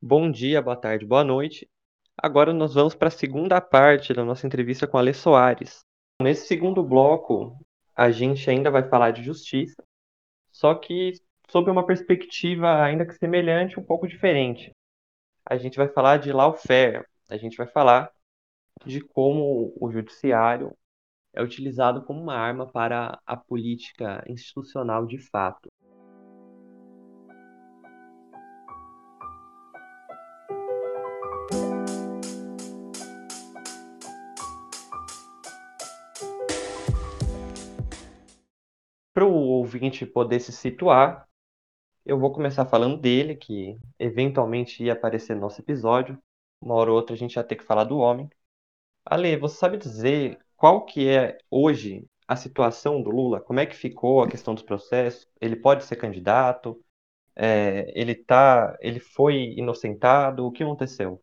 Bom dia, boa tarde, boa noite. Agora nós vamos para a segunda parte da nossa entrevista com a Alê Soares. Nesse segundo bloco, a gente ainda vai falar de justiça, só que sob uma perspectiva ainda que semelhante, um pouco diferente. A gente vai falar de lawfare, a gente vai falar de como o judiciário é utilizado como uma arma para a política institucional de fato. Para o ouvinte poder se situar, eu vou começar falando dele, que eventualmente ia aparecer no nosso episódio. Uma hora ou outra a gente ia ter que falar do homem. Ale, você sabe dizer qual que é hoje a situação do Lula? Como é que ficou a questão dos processos? Ele pode ser candidato? É, ele tá, ele foi inocentado? O que aconteceu?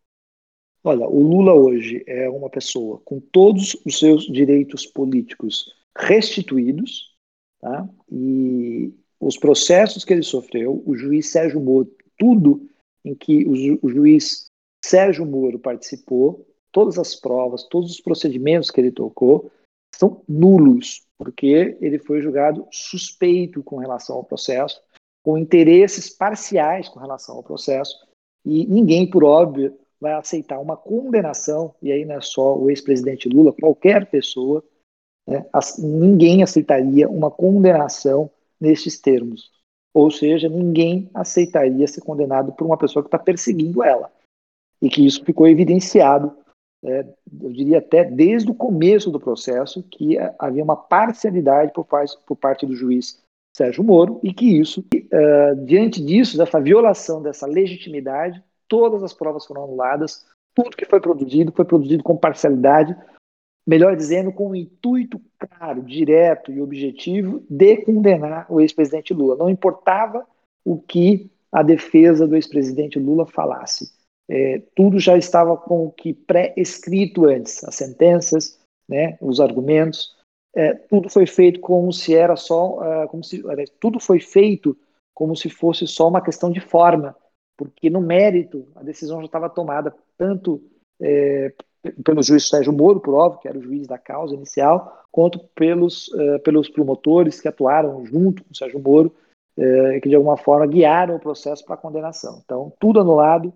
Olha, o Lula hoje é uma pessoa com todos os seus direitos políticos restituídos, Tá? E os processos que ele sofreu, o juiz Sérgio Moro, tudo em que o, o juiz Sérgio Moro participou, todas as provas, todos os procedimentos que ele tocou, são nulos, porque ele foi julgado suspeito com relação ao processo, com interesses parciais com relação ao processo, e ninguém, por óbvio, vai aceitar uma condenação, e aí não é só o ex-presidente Lula, qualquer pessoa né? Ninguém aceitaria uma condenação nestes termos. Ou seja, ninguém aceitaria ser condenado por uma pessoa que está perseguindo ela. E que isso ficou evidenciado, é, eu diria até desde o começo do processo, que havia uma parcialidade por, por parte do juiz Sérgio Moro e que isso, uh, diante disso, dessa violação dessa legitimidade, todas as provas foram anuladas, tudo que foi produzido foi produzido com parcialidade, melhor dizendo, com o intuito claro, direto e objetivo de condenar o ex-presidente Lula. Não importava o que a defesa do ex-presidente Lula falasse. É, tudo já estava com o que pré-escrito antes, as sentenças, né, os argumentos, é, tudo foi feito como se era só, uh, como se, tudo foi feito como se fosse só uma questão de forma, porque no mérito a decisão já estava tomada tanto é, pelo juiz Sérgio Moro, por óbvio, que era o juiz da causa inicial, quanto pelos, uh, pelos promotores que atuaram junto com o Sérgio Moro, uh, que de alguma forma guiaram o processo para a condenação. Então, tudo anulado.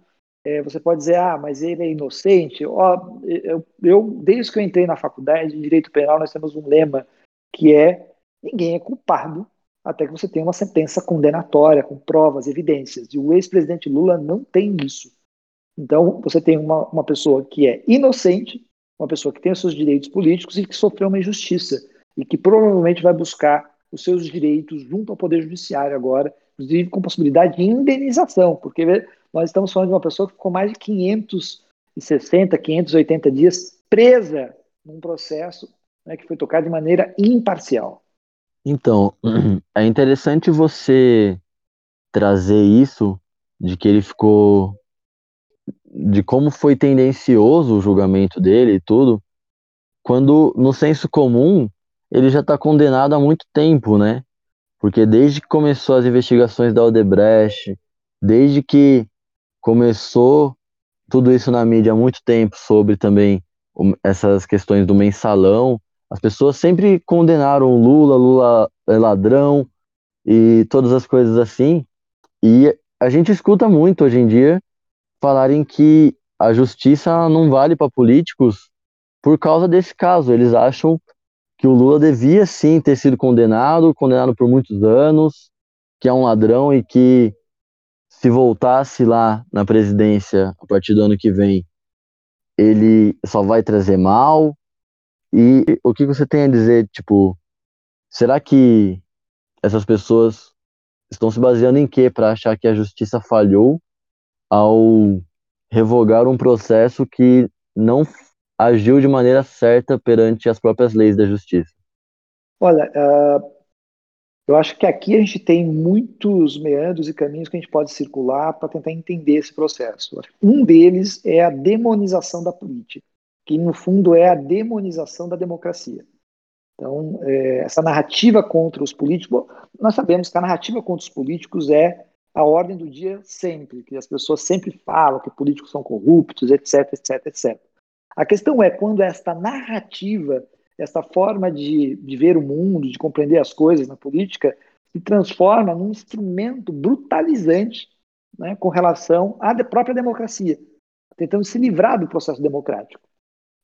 Uh, você pode dizer, ah, mas ele é inocente. Oh, eu, eu, desde que eu entrei na faculdade de Direito Penal, nós temos um lema que é ninguém é culpado até que você tenha uma sentença condenatória, com provas, evidências. E o ex-presidente Lula não tem isso. Então, você tem uma, uma pessoa que é inocente, uma pessoa que tem os seus direitos políticos e que sofreu uma injustiça e que provavelmente vai buscar os seus direitos junto ao Poder Judiciário agora, inclusive com possibilidade de indenização, porque nós estamos falando de uma pessoa que ficou mais de 560, 580 dias presa num processo né, que foi tocado de maneira imparcial. Então, é interessante você trazer isso de que ele ficou de como foi tendencioso o julgamento dele e tudo, quando no senso comum ele já está condenado há muito tempo, né? Porque desde que começou as investigações da Odebrecht, desde que começou tudo isso na mídia há muito tempo sobre também essas questões do mensalão, as pessoas sempre condenaram Lula, Lula é ladrão e todas as coisas assim. E a gente escuta muito hoje em dia falarem que a justiça não vale para políticos por causa desse caso. Eles acham que o Lula devia sim ter sido condenado, condenado por muitos anos, que é um ladrão e que se voltasse lá na presidência a partir do ano que vem, ele só vai trazer mal. E o que você tem a dizer, tipo, será que essas pessoas estão se baseando em quê para achar que a justiça falhou ao revogar um processo que não agiu de maneira certa perante as próprias leis da justiça? Olha, uh, eu acho que aqui a gente tem muitos meandros e caminhos que a gente pode circular para tentar entender esse processo. Um deles é a demonização da política, que no fundo é a demonização da democracia. Então, é, essa narrativa contra os políticos, nós sabemos que a narrativa contra os políticos é a ordem do dia sempre, que as pessoas sempre falam que políticos são corruptos, etc, etc, etc. A questão é quando esta narrativa, esta forma de, de ver o mundo, de compreender as coisas na política, se transforma num instrumento brutalizante né, com relação à própria democracia, tentando se livrar do processo democrático.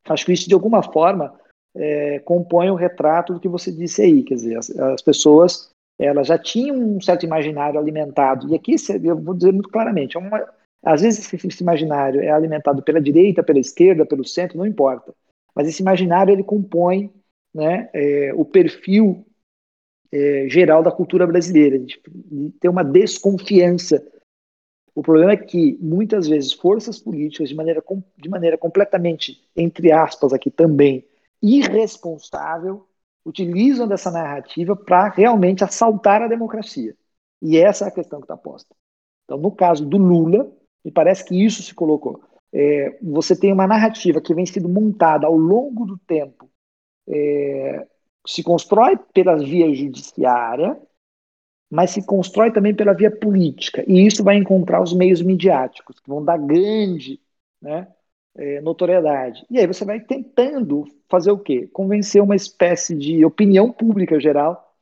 Acho que isso, de alguma forma, é, compõe o retrato do que você disse aí, quer dizer, as, as pessoas elas já tinham um certo imaginário alimentado, e aqui eu vou dizer muito claramente, é uma, às vezes esse imaginário é alimentado pela direita, pela esquerda, pelo centro, não importa, mas esse imaginário ele compõe né, é, o perfil é, geral da cultura brasileira, de, de ter uma desconfiança. O problema é que, muitas vezes, forças políticas, de maneira, de maneira completamente, entre aspas, aqui também, irresponsável, utilizam dessa narrativa para realmente assaltar a democracia. E essa é a questão que está posta. Então, no caso do Lula, me parece que isso se colocou. É, você tem uma narrativa que vem sendo montada ao longo do tempo, é, se constrói pela via judiciária, mas se constrói também pela via política. E isso vai encontrar os meios midiáticos, que vão dar grande né, é, notoriedade. E aí você vai tentando fazer o quê? Convencer uma espécie de opinião pública geral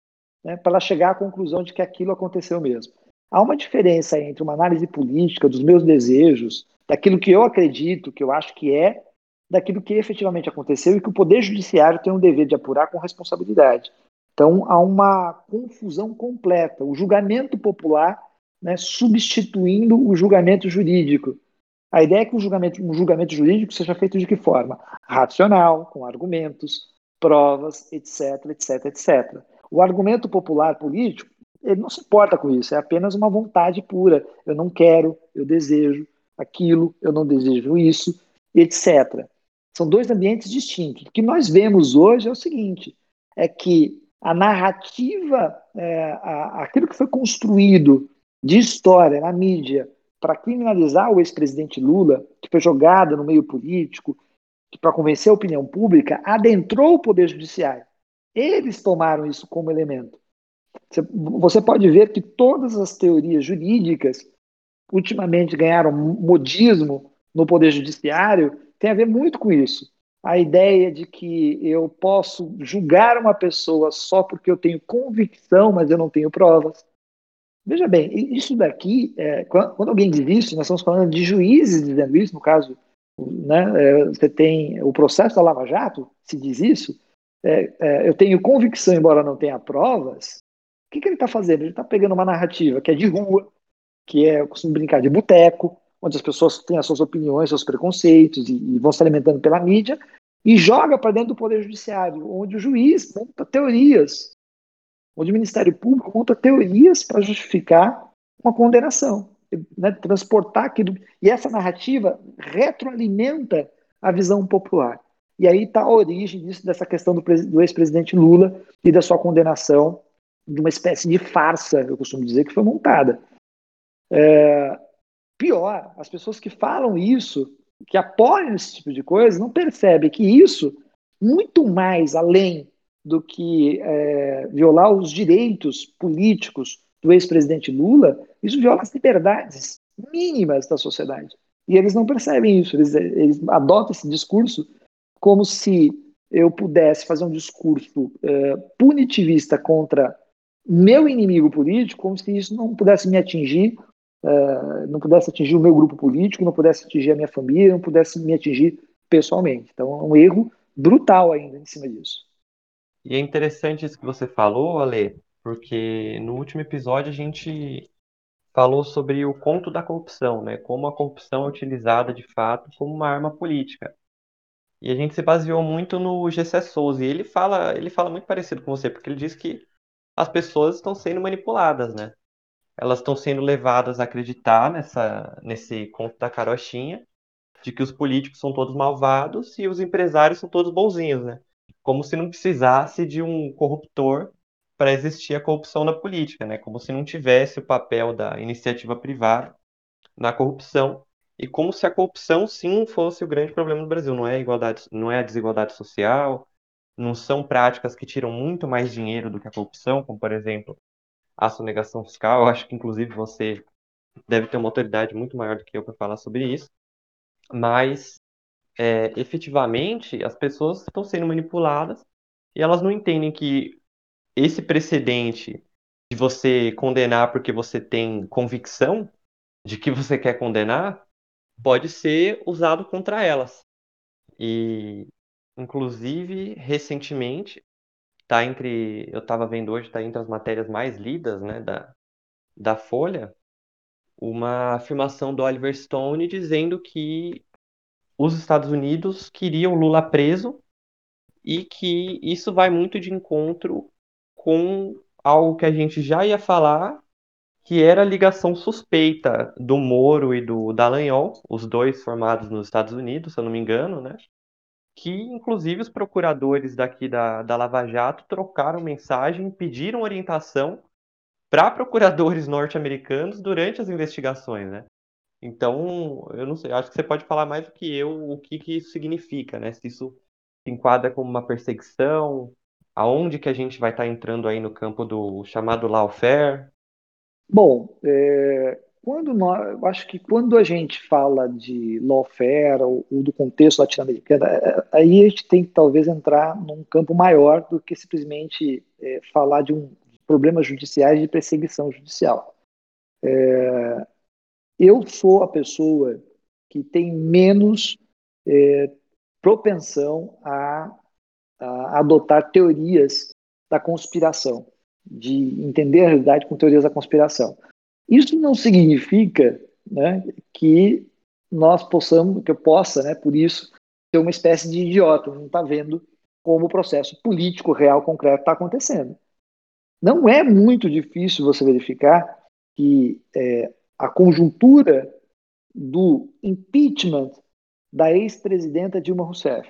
né, para ela chegar à conclusão de que aquilo aconteceu mesmo. Há uma diferença entre uma análise política dos meus desejos, daquilo que eu acredito, que eu acho que é, daquilo que efetivamente aconteceu e que o Poder Judiciário tem um dever de apurar com responsabilidade. Então, há uma confusão completa. O julgamento popular né, substituindo o julgamento jurídico. A ideia é que o julgamento, um julgamento jurídico seja feito de que forma? Racional, com argumentos, provas, etc, etc, etc. O argumento popular político, ele não se importa com isso, é apenas uma vontade pura. Eu não quero, eu desejo aquilo, eu não desejo isso, etc. São dois ambientes distintos. O que nós vemos hoje é o seguinte: é que a narrativa, é, a, aquilo que foi construído de história na mídia para criminalizar o ex-presidente Lula, que foi jogada no meio político, para convencer a opinião pública, adentrou o Poder Judiciário. Eles tomaram isso como elemento. Você pode ver que todas as teorias jurídicas ultimamente ganharam modismo no Poder Judiciário, tem a ver muito com isso. A ideia de que eu posso julgar uma pessoa só porque eu tenho convicção, mas eu não tenho provas. Veja bem, isso daqui, é, quando alguém diz isso, nós estamos falando de juízes dizendo isso, no caso, né, é, você tem o processo da Lava Jato, se diz isso, é, é, eu tenho convicção, embora não tenha provas, o que, que ele está fazendo? Ele está pegando uma narrativa que é de rua, que é, eu costumo brincar, de boteco, onde as pessoas têm as suas opiniões, seus preconceitos e, e vão se alimentando pela mídia, e joga para dentro do Poder Judiciário, onde o juiz monta teorias onde o Ministério Público monta teorias para justificar uma condenação, né, transportar aquilo. E essa narrativa retroalimenta a visão popular. E aí está a origem disso, dessa questão do, do ex-presidente Lula e da sua condenação de uma espécie de farsa, eu costumo dizer, que foi montada. É, pior, as pessoas que falam isso, que apoiam esse tipo de coisa, não percebem que isso, muito mais além do que é, violar os direitos políticos do ex-presidente Lula, isso viola as liberdades mínimas da sociedade. E eles não percebem isso, eles, eles adotam esse discurso como se eu pudesse fazer um discurso é, punitivista contra meu inimigo político, como se isso não pudesse me atingir, é, não pudesse atingir o meu grupo político, não pudesse atingir a minha família, não pudesse me atingir pessoalmente. Então é um erro brutal ainda em cima disso. E é interessante isso que você falou, Ale, porque no último episódio a gente falou sobre o conto da corrupção, né? Como a corrupção é utilizada de fato como uma arma política. E a gente se baseou muito no Gessé Souza, e ele fala, ele fala muito parecido com você, porque ele diz que as pessoas estão sendo manipuladas, né? Elas estão sendo levadas a acreditar nessa, nesse conto da carochinha, de que os políticos são todos malvados e os empresários são todos bonzinhos, né? Como se não precisasse de um corruptor para existir a corrupção na política, né? Como se não tivesse o papel da iniciativa privada na corrupção e como se a corrupção sim fosse o grande problema do Brasil, não é igualdade, não é a desigualdade social, não são práticas que tiram muito mais dinheiro do que a corrupção, como por exemplo a sonegação fiscal. Eu acho que inclusive você deve ter uma autoridade muito maior do que eu para falar sobre isso, mas é, efetivamente as pessoas estão sendo manipuladas e elas não entendem que esse precedente de você condenar porque você tem convicção de que você quer condenar pode ser usado contra elas. E, inclusive, recentemente, tá entre, eu estava vendo hoje, tá entre as matérias mais lidas, né, da, da Folha, uma afirmação do Oliver Stone dizendo que os Estados Unidos queriam Lula preso e que isso vai muito de encontro com algo que a gente já ia falar, que era a ligação suspeita do Moro e do Dallagnol, os dois formados nos Estados Unidos, se eu não me engano, né? Que inclusive os procuradores daqui da, da Lava Jato trocaram mensagem, pediram orientação para procuradores norte-americanos durante as investigações, né? Então, eu não sei, acho que você pode falar mais do que eu o que, que isso significa, né? Se isso se enquadra como uma perseguição, aonde que a gente vai estar tá entrando aí no campo do chamado lawfare? Bom, é, quando nós, eu acho que quando a gente fala de lawfare ou, ou do contexto latino-americano, é, é, aí a gente tem que talvez entrar num campo maior do que simplesmente é, falar de um problemas judiciais de perseguição judicial. É, eu sou a pessoa que tem menos é, propensão a, a, adotar teorias da conspiração, de entender a realidade com teorias da conspiração. Isso não significa né, que nós possamos, que eu possa, né, por isso, ser uma espécie de idiota, não está vendo como o processo político real concreto está acontecendo. Não é muito difícil você verificar que é, a conjuntura do impeachment da ex-presidenta Dilma Rousseff,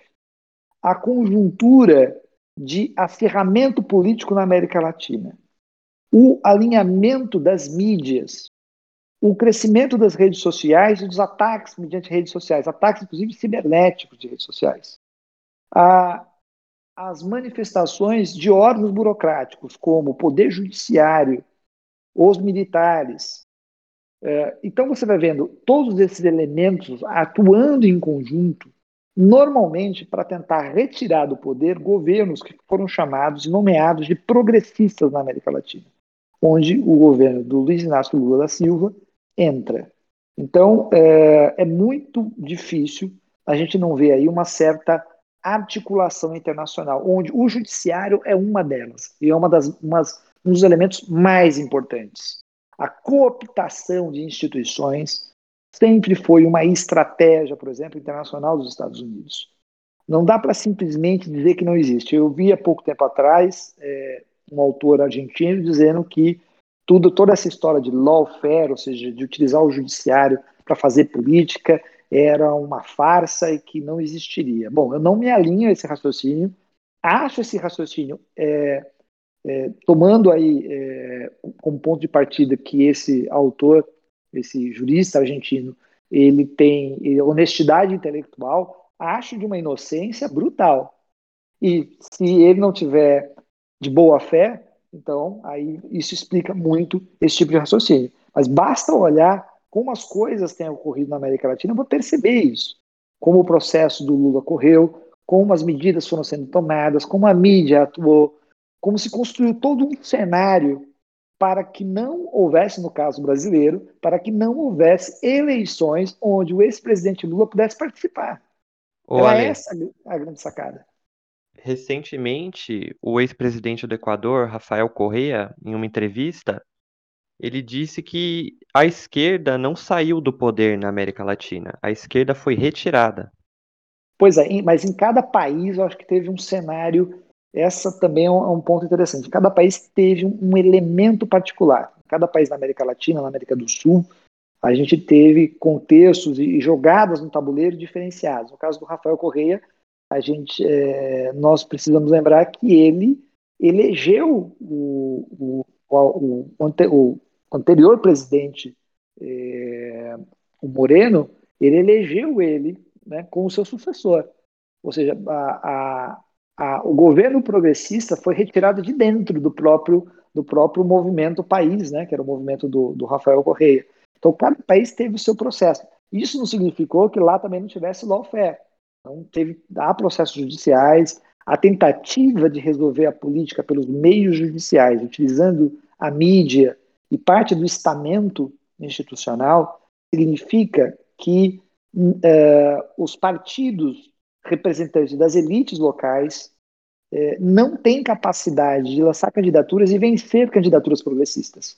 a conjuntura de aferramento político na América Latina, o alinhamento das mídias, o crescimento das redes sociais e dos ataques mediante redes sociais, ataques inclusive cibernéticos de redes sociais, a as manifestações de órgãos burocráticos, como o Poder Judiciário, os militares. É, então, você vai vendo todos esses elementos atuando em conjunto, normalmente para tentar retirar do poder governos que foram chamados e nomeados de progressistas na América Latina, onde o governo do Luiz Inácio Lula da Silva entra. Então, é, é muito difícil a gente não ver aí uma certa articulação internacional, onde o judiciário é uma delas, e é uma das, umas, um dos elementos mais importantes. A cooptação de instituições sempre foi uma estratégia, por exemplo, internacional dos Estados Unidos. Não dá para simplesmente dizer que não existe. Eu vi há pouco tempo atrás é, um autor argentino dizendo que tudo, toda essa história de lawfare, ou seja, de utilizar o judiciário para fazer política, era uma farsa e que não existiria. Bom, eu não me alinho a esse raciocínio, acho esse raciocínio, é, é, tomando aí é, como ponto de partida que esse autor, esse jurista argentino, ele tem honestidade intelectual, acho de uma inocência brutal. E se ele não tiver de boa fé, então aí isso explica muito esse tipo de raciocínio. Mas basta olhar como as coisas têm ocorrido na América Latina, vou perceber isso. Como o processo do Lula correu, como as medidas foram sendo tomadas, como a mídia atuou, como se construiu todo um cenário para que não houvesse, no caso brasileiro, para que não houvesse eleições onde o ex-presidente Lula pudesse participar. Era Olha, essa a grande sacada. Recentemente, o ex-presidente do Equador, Rafael Correa, em uma entrevista, ele disse que a esquerda não saiu do poder na América Latina, a esquerda foi retirada. Pois é, mas em cada país eu acho que teve um cenário. Essa também é um, é ponto interessante. Cada país teve um, elemento particular. Cada país na América Latina, na América do Sul, a gente teve contextos e jogadas no tabuleiro diferenciados. No caso do Rafael Correia, a gente, é, nós precisamos lembrar que ele elegeu o, o, o, o, anterior presidente, é, o Moreno, ele elegeu ele né, como seu sucessor. Ou seja, a, a, a, o governo progressista foi retirado de dentro do próprio, do próprio movimento país, né, que era o movimento do, do Rafael Correia. Então, cada país teve o seu processo. Isso não significou que lá também não tivesse lawfare. Então, teve, há processos judiciais, a tentativa de resolver a política pelos meios judiciais, utilizando a mídia e parte do estamento institucional, significa que uh, os partidos representantes das elites locais uh, não têm capacidade de lançar candidaturas e vencer candidaturas progressistas.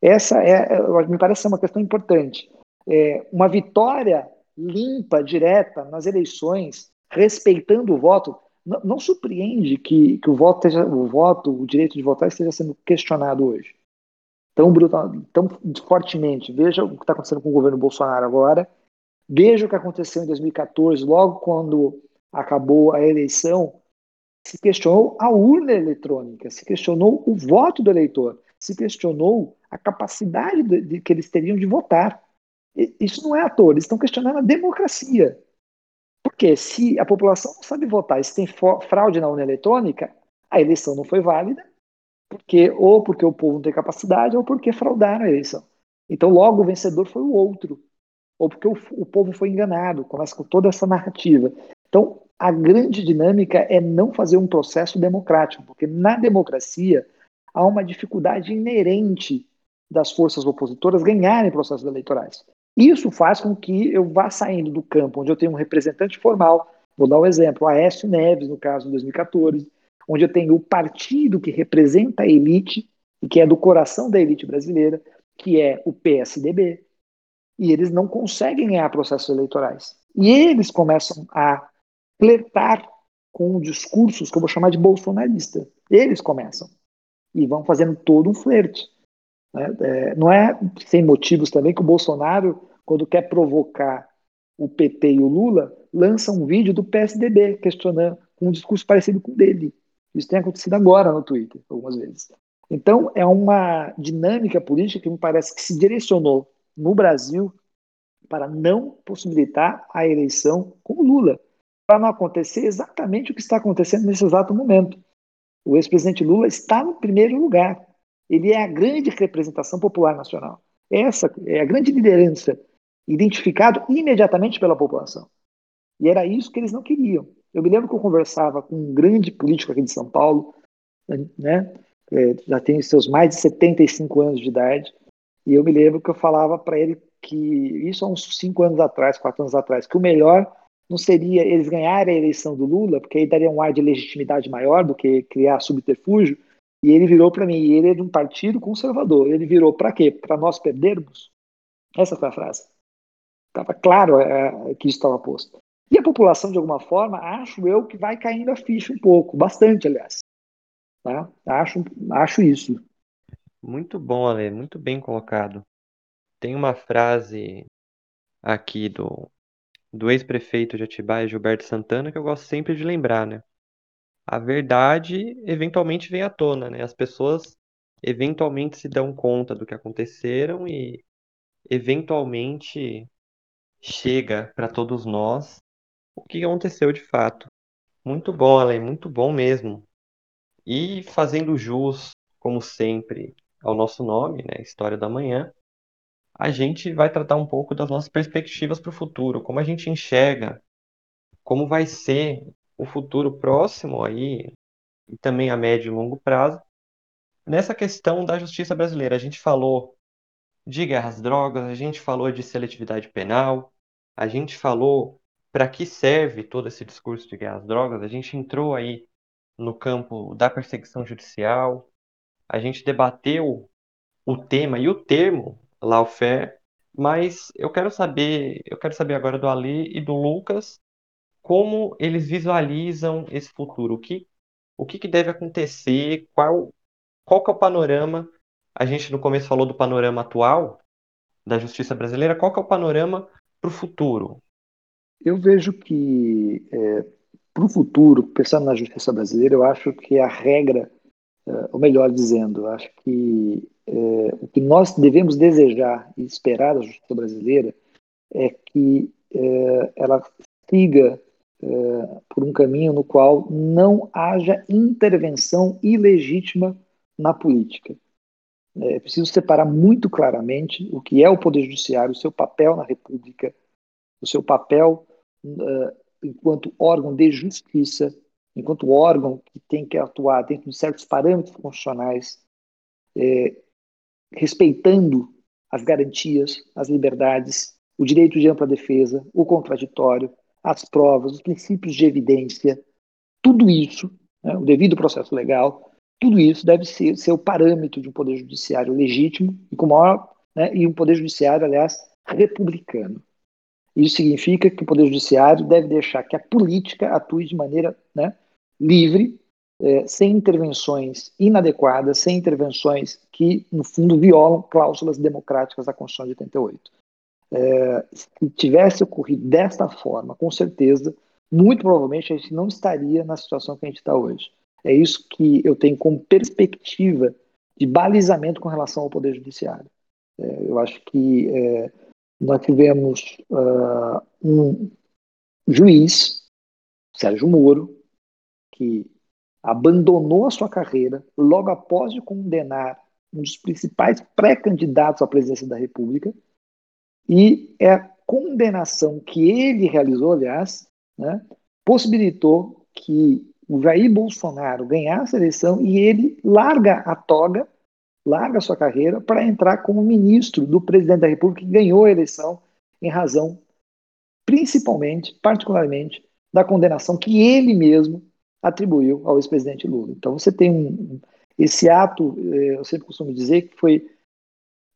Essa é, me parece uma questão importante. É, uma vitória limpa, direta nas eleições, respeitando o voto, não, não surpreende que, que o, voto esteja, o voto, o direito de votar esteja sendo questionado hoje. Tão, brutal, tão fortemente. Veja o que está acontecendo com o governo Bolsonaro agora. Veja o que aconteceu em 2014, logo quando acabou a eleição, se questionou a urna eletrônica, se questionou o voto do eleitor, se questionou a capacidade de, de, que eles teriam de votar. E, isso não é à toa, eles estão questionando a democracia. Porque se a população não sabe votar, se tem fraude na urna eletrônica, a eleição não foi válida, porque ou porque o povo não tem capacidade, ou porque fraudaram a eleição. Então, logo o vencedor foi o outro, ou porque o, o povo foi enganado, começa com toda essa narrativa. Então, a grande dinâmica é não fazer um processo democrático, porque na democracia há uma dificuldade inerente das forças opositoras ganharem processos eleitorais. Isso faz com que eu vá saindo do campo onde eu tenho um representante formal, vou dar um exemplo, Aécio Neves, no caso, em 2014, onde eu tenho o partido que representa a elite, e que é do coração da elite brasileira, que é o PSDB, e eles não conseguem ganhar processos eleitorais. E eles começam a flertar com discursos que eu vou chamar de bolsonarista. Eles começam. E vão fazendo todo um flerte. Né? É, não é sem motivos também que o Bolsonaro, quando quer provocar o PT e o Lula, lança um vídeo do PSDB questionando, um discurso parecido com o dele. Isso tem acontecido agora no Twitter, algumas vezes. Então, é uma dinâmica política que me parece que se direcionou no Brasil para não possibilitar a eleição com Lula, para não acontecer exatamente o que está acontecendo nesse exato momento. O ex-presidente Lula está no primeiro lugar. Ele é a grande representação popular nacional. Essa é a grande liderança, identificado imediatamente pela população. E era isso que eles não queriam. Eu me lembro que eu conversava com um grande político aqui de São Paulo, né? É, já tem seus mais de 75 anos de idade, e eu me lembro que eu falava para ele que, isso há uns 5 anos atrás, 4 anos atrás, que o melhor não seria eles ganharem a eleição do Lula, porque aí daria um ar de legitimidade maior do que criar subterfúgio, e ele virou para mim, ele é de um partido conservador. Ele virou para quê? Para nós perdermos? Essa foi a frase. Estava claro é, que isso estava posto. E a população, de alguma forma, acho eu que vai caindo a ficha um pouco, bastante, aliás. Tá? Acho, acho isso. Muito bom, Ale, muito bem colocado. Tem uma frase aqui do, do ex-prefeito de Atibaia, Gilberto Santana, que eu gosto sempre de lembrar, né? a verdade eventualmente vem à tona, né? As pessoas eventualmente se dão conta do que aconteceram e eventualmente chega para todos nós o que aconteceu de fato. Muito bom, Além, muito bom mesmo. E fazendo jus, como sempre, ao nosso nome, né, História da Manhã, a gente vai tratar um pouco das nossas perspectivas para o futuro, como a gente enxerga, como vai ser o futuro próximo aí, e também a médio e longo prazo, nessa questão da justiça brasileira. A gente falou de guerras drogas, a gente falou de seletividade penal, a gente falou para que serve todo esse discurso de guerras drogas, a gente entrou aí no campo da perseguição judicial, a gente debateu o tema e o termo lawfare, mas eu quero saber, eu quero saber agora do Ali e do Lucas como eles visualizam esse futuro, o que, o que, que deve acontecer, qual, qual que é o panorama, a gente no começo falou do panorama atual da justiça brasileira, qual que é o panorama para o futuro? Eu vejo que é, para o futuro, pensando na justiça brasileira, eu acho que a regra, ou melhor dizendo, acho que é, o que nós devemos desejar e esperar da justiça brasileira é que é, ela siga é, por um caminho no qual não haja intervenção ilegítima na política. É preciso separar muito claramente o que é o Poder Judiciário, o seu papel na República, o seu papel uh, enquanto órgão de justiça, enquanto órgão que tem que atuar dentro de certos parâmetros constitucionais, é, respeitando as garantias, as liberdades, o direito de ampla defesa, o contraditório, as provas, os princípios de evidência, tudo isso, né, o devido processo legal, tudo isso deve ser, ser o parâmetro de um poder judiciário legítimo e com maior né, e um poder judiciário, aliás, republicano. Isso significa que o poder judiciário deve deixar que a política atue de maneira né, livre, é, sem intervenções inadequadas, sem intervenções que, no fundo, violam cláusulas democráticas da Constituição de 88. É, se tivesse ocorrido desta forma, com certeza, muito provavelmente a gente não estaria na situação que a gente está hoje. É isso que eu tenho como perspectiva de balizamento com relação ao Poder Judiciário. É, eu acho que é, nós tivemos uh, um juiz, Sérgio Moro, que abandonou a sua carreira logo após de condenar um dos principais pré-candidatos à presidência da República, e é a condenação que ele realizou, aliás, né, possibilitou que o Jair Bolsonaro ganhasse a eleição e ele larga a toga, larga a sua carreira para entrar como ministro do presidente da República que ganhou a eleição em razão, principalmente, particularmente, da condenação que ele mesmo atribuiu ao ex-presidente Lula. Então você tem um, esse ato, eh, eu sempre costumo dizer que foi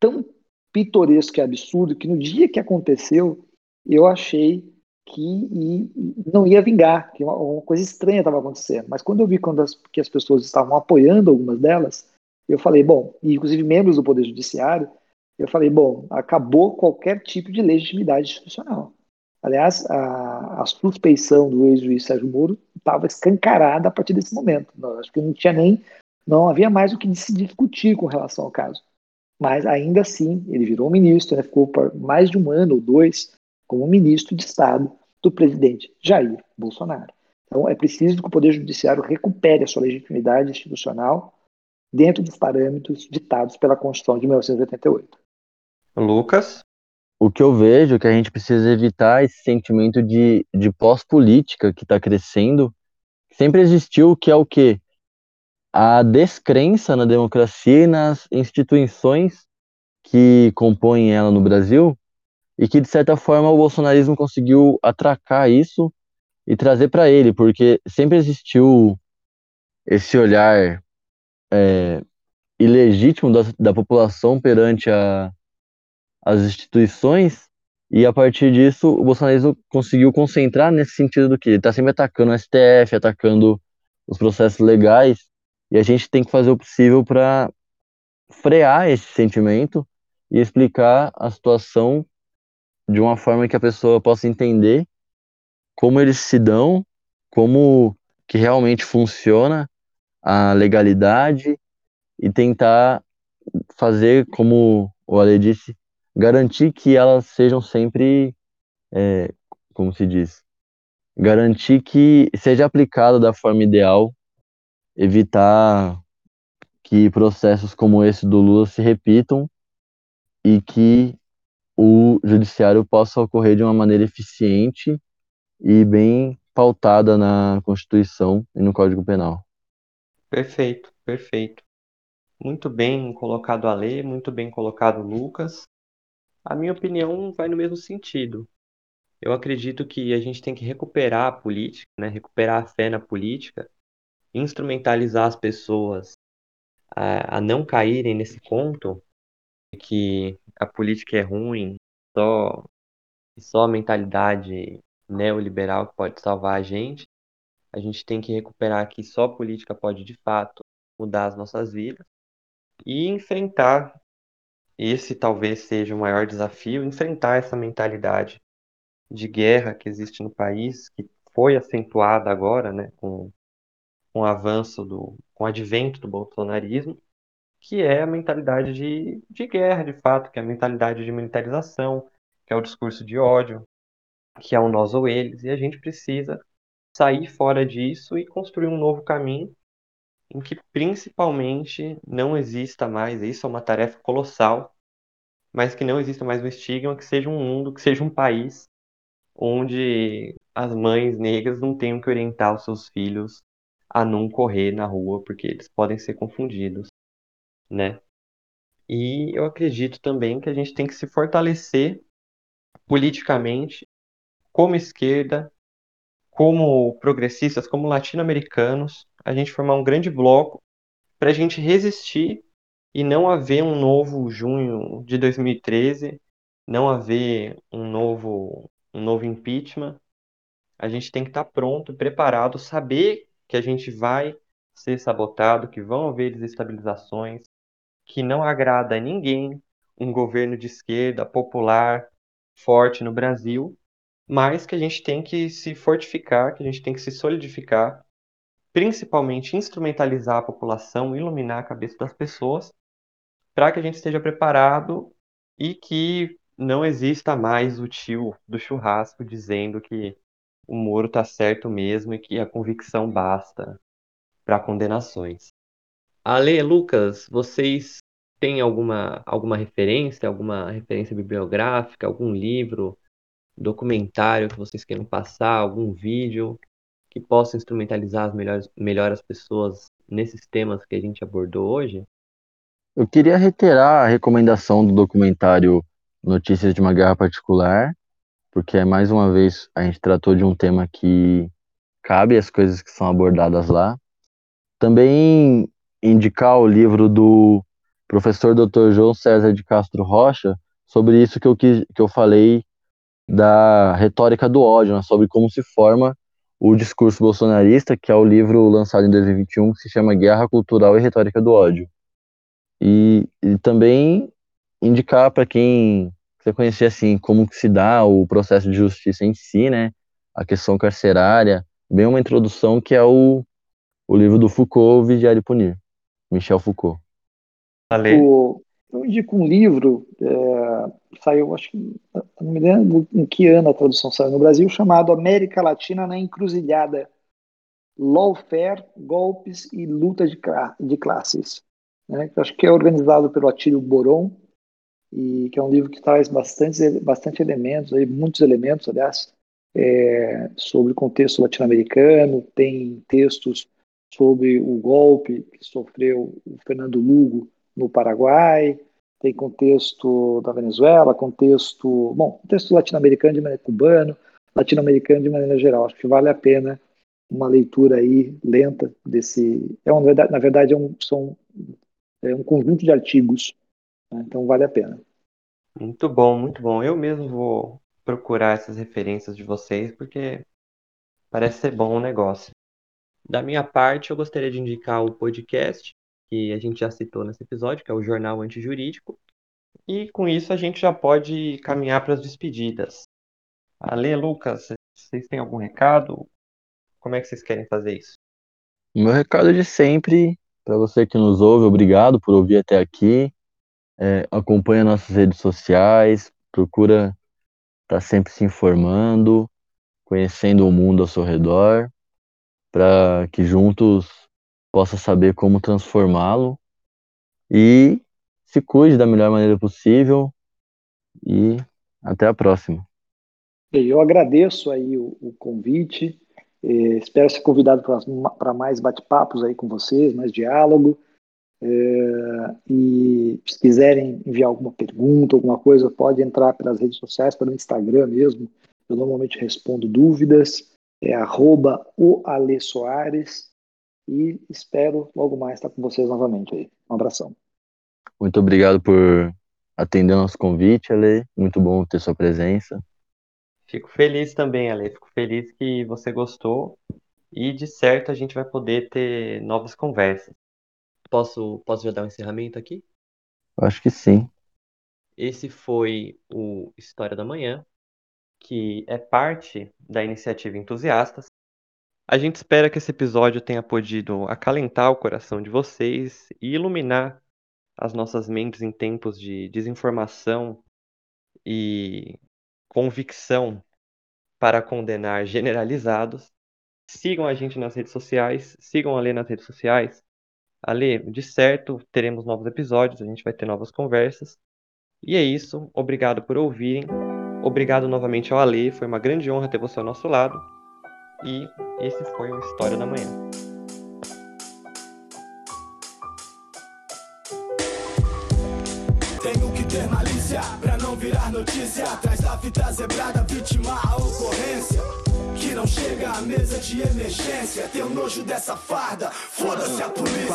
tão pitoresco e absurdo que no dia que aconteceu eu achei que não ia vingar, que uma, uma coisa estranha estava acontecendo. Mas quando eu vi quando as, que as pessoas estavam apoiando algumas delas, eu falei, bom, inclusive membros do Poder Judiciário, eu falei, bom, acabou qualquer tipo de legitimidade institucional. Aliás, a, a suspeição do ex-juiz Sérgio Moro estava escancarada a partir desse momento. Não, acho que não tinha nem, não havia mais o que se discutir com relação ao caso. Mas ainda assim, ele virou ministro, né, ficou por mais de um ano ou dois como ministro de Estado do presidente Jair Bolsonaro. Então, é preciso que o Poder Judiciário recupere a sua legitimidade institucional dentro dos parâmetros ditados pela Constituição de 1988. Lucas? O que eu vejo é que a gente precisa evitar esse sentimento de, de pós-política que está crescendo. Sempre existiu, que é o quê? A descrença na democracia e nas instituições que compõem ela no Brasil, e que, de certa forma, o bolsonarismo conseguiu atracar isso e trazer para ele, porque sempre existiu esse olhar é, ilegítimo da, da população perante a, as instituições, e a partir disso o bolsonarismo conseguiu concentrar nesse sentido do que ele está sempre atacando o STF, atacando os processos legais, e a gente tem que fazer o possível para frear esse sentimento e explicar a situação de uma forma que a pessoa possa entender como eles se dão, como que realmente funciona a legalidade e tentar fazer, como o Ale disse, garantir que elas sejam sempre, é, como se diz, garantir que seja aplicado da forma ideal, evitar que processos como esse do Lula se repitam e que o judiciário possa ocorrer de uma maneira eficiente e bem pautada na Constituição e no Código Penal. Perfeito, perfeito. Muito bem colocado a lei, muito bem colocado Lucas. A minha opinião vai no mesmo sentido. Eu acredito que a gente tem que recuperar a política, né? recuperar a fé na política, instrumentalizar as pessoas a, a não caírem nesse conto de que a política é ruim, só, só a mentalidade neoliberal que pode salvar a gente. A gente tem que recuperar que só a política pode, de fato, mudar as nossas vidas e enfrentar esse talvez seja o maior desafio, enfrentar essa mentalidade de guerra que existe no país, que foi acentuada agora, né, com, com o avanço do, com o advento do bolsonarismo, que é a mentalidade de, de guerra, de fato, que é a mentalidade de militarização, que é o discurso de ódio, que é o nós ou eles, e a gente precisa sair fora disso e construir um novo caminho, em que principalmente não exista mais, isso é uma tarefa colossal, mas que não exista mais um estigma, que seja um mundo, que seja um país onde as mães negras não tenham que orientar os seus filhos a não correr na rua, porque eles podem ser confundidos, né? E eu acredito também que a gente tem que se fortalecer politicamente como esquerda, como progressistas, como latino-americanos, a gente formar um grande bloco para a gente resistir e não haver um novo junho de 2013, não haver um novo, um novo impeachment. A gente tem que estar pronto, preparado, saber que a gente vai ser sabotado, que vão haver desestabilizações, que não agrada a ninguém um governo de esquerda popular forte no Brasil, mas que a gente tem que se fortificar, que a gente tem que se solidificar, principalmente instrumentalizar a população, iluminar a cabeça das pessoas, para que a gente esteja preparado e que não exista mais o tio do churrasco dizendo que o Moro está certo mesmo e que a convicção basta para condenações. Ale, Lucas, vocês têm alguma, alguma referência, alguma referência bibliográfica, algum livro, documentário que vocês queiram passar, algum vídeo que possa instrumentalizar as melhores, melhor as pessoas nesses temas que a gente abordou hoje? Eu queria reiterar a recomendação do documentário Notícias de uma Guerra Particular, porque é mais uma vez a gente tratou de um tema que cabe às coisas que são abordadas lá. Também indicar o livro do professor Dr. João César de Castro Rocha sobre isso que eu, que, que eu falei da retórica do ódio, né, sobre como se forma o discurso bolsonarista, que é o livro lançado em 2021, que se chama Guerra Cultural e Retórica do Ódio. E, e também indicar para quem você conhecer assim como se dá o processo de justiça em si, né, a questão carcerária, bem uma introdução que é o, o livro do Foucault, Vigiar e Punir, Michel Foucault. O, eu indico um livro, é, saiu, acho que, não me lembro em que ano a tradução saiu no Brasil, chamado América Latina na Encruzilhada, Lawfare, Golpes e Luta de, de Classes. Né, que acho que é organizado pelo Atílio Boron, e que é um livro que traz bastante, bastante elementos, muitos elementos, aliás, é, sobre o contexto latino-americano, tem textos sobre o golpe que sofreu o Fernando Lugo no Paraguai, tem contexto da Venezuela, contexto, bom, contexto latino-americano de maneira cubano, latino-americano de maneira geral. Acho que vale a pena uma leitura aí lenta desse. É uma, na verdade, é um, são é um conjunto de artigos, né? então vale a pena. Muito bom, muito bom. Eu mesmo vou procurar essas referências de vocês porque parece ser bom o negócio. Da minha parte, eu gostaria de indicar o podcast que a gente já citou nesse episódio, que é o Jornal Antijurídico. E com isso a gente já pode caminhar para as despedidas. Ale, Lucas, vocês têm algum recado? Como é que vocês querem fazer isso? O meu recado é de sempre, para você que nos ouve, obrigado por ouvir até aqui. É, acompanha nossas redes sociais, procura estar tá sempre se informando, conhecendo o mundo ao seu redor, para que juntos possa saber como transformá-lo e se cuide da melhor maneira possível e até a próxima. Eu agradeço aí o, o convite, eh, espero ser convidado para mais bate-papos aí com vocês, mais diálogo. Eh, e se quiserem enviar alguma pergunta, alguma coisa, pode entrar pelas redes sociais, pelo Instagram mesmo. Eu normalmente respondo dúvidas. É arroba o Ale Soares e espero logo mais estar com vocês novamente aí. Um abração. Muito obrigado por atender nosso convite, Ale. Muito bom ter sua presença. Fico feliz também, Ale. Fico feliz que você gostou e de certo a gente vai poder ter novas conversas. Posso, posso já dar um encerramento aqui? Acho que sim. Esse foi o História da Manhã, que é parte da iniciativa Entusiastas, a gente espera que esse episódio tenha podido acalentar o coração de vocês e iluminar as nossas mentes em tempos de desinformação e convicção para condenar generalizados. Sigam a gente nas redes sociais, sigam a Lê nas redes sociais, Ale, de certo, teremos novos episódios, a gente vai ter novas conversas. E é isso. Obrigado por ouvirem. Obrigado novamente ao Ale. Foi uma grande honra ter você ao nosso lado. E esse foi o História da Manhã. Tenho que ter malícia pra não virar notícia. Fita zebrada, vítima a ocorrência. Que não chega à mesa de emergência. Tenho nojo dessa farda, foda-se a polícia.